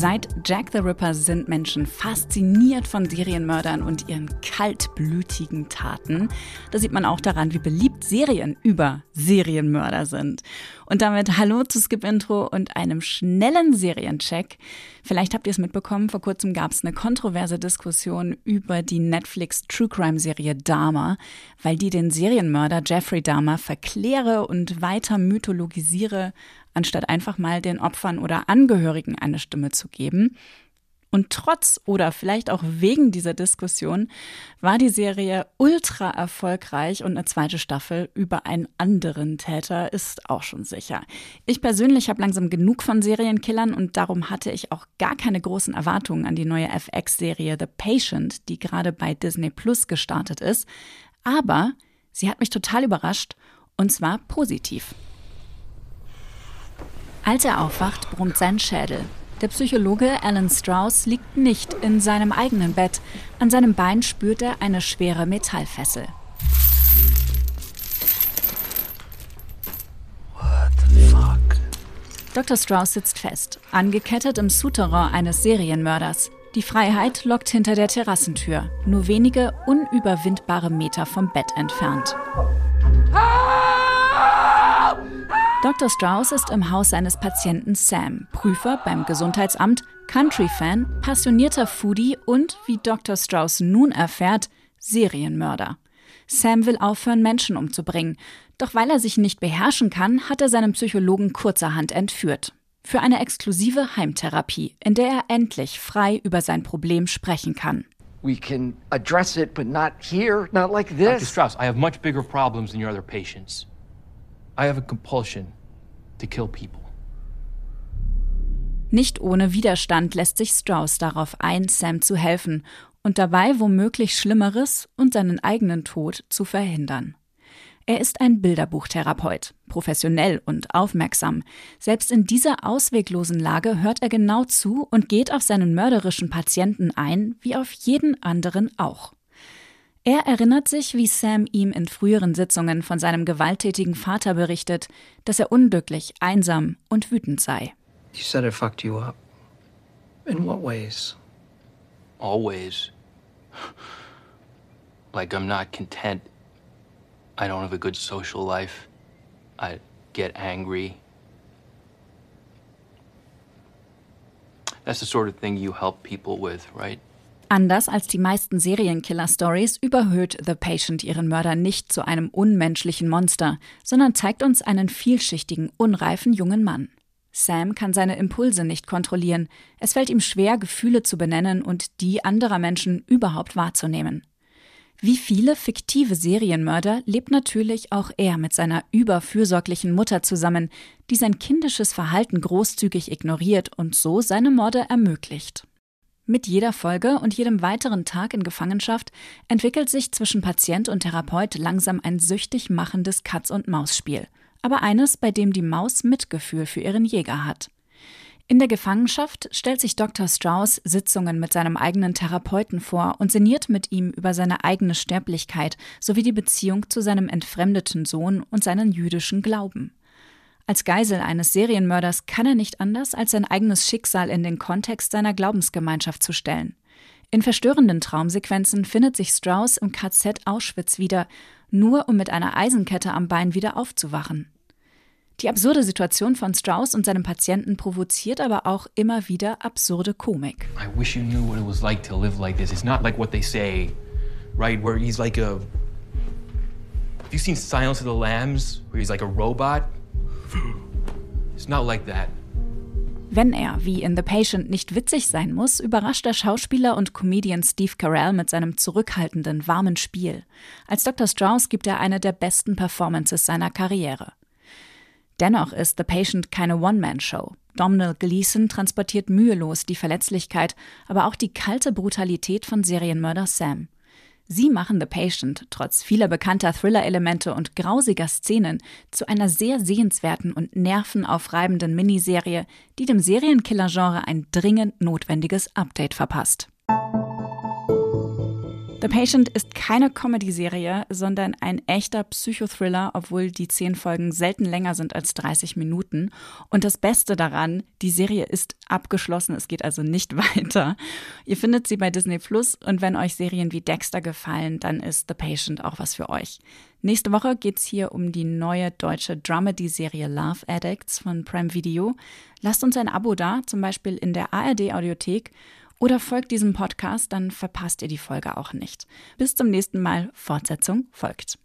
Seit Jack the Ripper sind Menschen fasziniert von Serienmördern und ihren kaltblütigen Taten. Das sieht man auch daran, wie beliebt Serien über Serienmörder sind. Und damit hallo zu Skip Intro und einem schnellen Seriencheck. Vielleicht habt ihr es mitbekommen, vor kurzem gab es eine kontroverse Diskussion über die Netflix True Crime Serie Dahmer, weil die den Serienmörder Jeffrey Dahmer verkläre und weiter mythologisiere anstatt einfach mal den Opfern oder Angehörigen eine Stimme zu geben. Und trotz oder vielleicht auch wegen dieser Diskussion war die Serie ultra erfolgreich und eine zweite Staffel über einen anderen Täter ist auch schon sicher. Ich persönlich habe langsam genug von Serienkillern und darum hatte ich auch gar keine großen Erwartungen an die neue FX-Serie The Patient, die gerade bei Disney Plus gestartet ist. Aber sie hat mich total überrascht und zwar positiv. Als er aufwacht, brummt sein Schädel. Der Psychologe Alan Strauss liegt nicht in seinem eigenen Bett. An seinem Bein spürt er eine schwere Metallfessel. What the fuck? Dr. Strauss sitzt fest, angekettet im Souterrain eines Serienmörders. Die Freiheit lockt hinter der Terrassentür, nur wenige unüberwindbare Meter vom Bett entfernt. Dr. Strauss ist im Haus seines Patienten Sam, Prüfer beim Gesundheitsamt, Country-Fan, passionierter Foodie und, wie Dr. Strauss nun erfährt, Serienmörder. Sam will aufhören, Menschen umzubringen. Doch weil er sich nicht beherrschen kann, hat er seinen Psychologen kurzerhand entführt. Für eine exklusive Heimtherapie, in der er endlich frei über sein Problem sprechen kann. We can address it, but not here, not like this. Dr. Strauss, I have much bigger problems than your other patients. I have a compulsion to kill people. Nicht ohne Widerstand lässt sich Strauss darauf ein, Sam zu helfen und dabei womöglich Schlimmeres und seinen eigenen Tod zu verhindern. Er ist ein Bilderbuchtherapeut, professionell und aufmerksam. Selbst in dieser ausweglosen Lage hört er genau zu und geht auf seinen mörderischen Patienten ein, wie auf jeden anderen auch. Er erinnert sich, wie Sam ihm in früheren Sitzungen von seinem gewalttätigen Vater berichtet, dass er unglücklich, einsam und wütend sei. You said it fucked you up. In what ways? Always. Like I'm not content. I don't have a good social life. I get angry. That's the sort of thing you help people with, right? Anders als die meisten Serienkiller-Stories überhöht The Patient ihren Mörder nicht zu einem unmenschlichen Monster, sondern zeigt uns einen vielschichtigen, unreifen jungen Mann. Sam kann seine Impulse nicht kontrollieren. Es fällt ihm schwer, Gefühle zu benennen und die anderer Menschen überhaupt wahrzunehmen. Wie viele fiktive Serienmörder lebt natürlich auch er mit seiner überfürsorglichen Mutter zusammen, die sein kindisches Verhalten großzügig ignoriert und so seine Morde ermöglicht. Mit jeder Folge und jedem weiteren Tag in Gefangenschaft entwickelt sich zwischen Patient und Therapeut langsam ein süchtig machendes Katz-und-Maus-Spiel. Aber eines, bei dem die Maus Mitgefühl für ihren Jäger hat. In der Gefangenschaft stellt sich Dr. Strauss Sitzungen mit seinem eigenen Therapeuten vor und sinniert mit ihm über seine eigene Sterblichkeit sowie die Beziehung zu seinem entfremdeten Sohn und seinen jüdischen Glauben. Als Geisel eines Serienmörders kann er nicht anders, als sein eigenes Schicksal in den Kontext seiner Glaubensgemeinschaft zu stellen. In verstörenden Traumsequenzen findet sich Strauss im KZ Auschwitz wieder, nur um mit einer Eisenkette am Bein wieder aufzuwachen. Die absurde Situation von Strauss und seinem Patienten provoziert aber auch immer wieder absurde Komik. I wish you knew what it was like to live like this. It's not like what they say, right? Where he's like a. Have you seen Silence of the Lambs? Where he's like a robot? It's not like that. Wenn er, wie in The Patient, nicht witzig sein muss, überrascht der Schauspieler und Comedian Steve Carell mit seinem zurückhaltenden, warmen Spiel. Als Dr. Strauss gibt er eine der besten Performances seiner Karriere. Dennoch ist The Patient keine One-Man-Show. Domhnall Gleeson transportiert mühelos die Verletzlichkeit, aber auch die kalte Brutalität von Serienmörder Sam. Sie machen The Patient trotz vieler bekannter Thriller-Elemente und grausiger Szenen zu einer sehr sehenswerten und nervenaufreibenden Miniserie, die dem Serienkiller-Genre ein dringend notwendiges Update verpasst. The Patient ist keine Comedy-Serie, sondern ein echter Psychothriller, obwohl die zehn Folgen selten länger sind als 30 Minuten. Und das Beste daran, die Serie ist abgeschlossen, es geht also nicht weiter. Ihr findet sie bei Disney Plus und wenn euch Serien wie Dexter gefallen, dann ist The Patient auch was für euch. Nächste Woche geht's hier um die neue deutsche Dramedy-Serie Love Addicts von Prime Video. Lasst uns ein Abo da, zum Beispiel in der ARD-Audiothek oder folgt diesem Podcast, dann verpasst ihr die Folge auch nicht. Bis zum nächsten Mal. Fortsetzung folgt.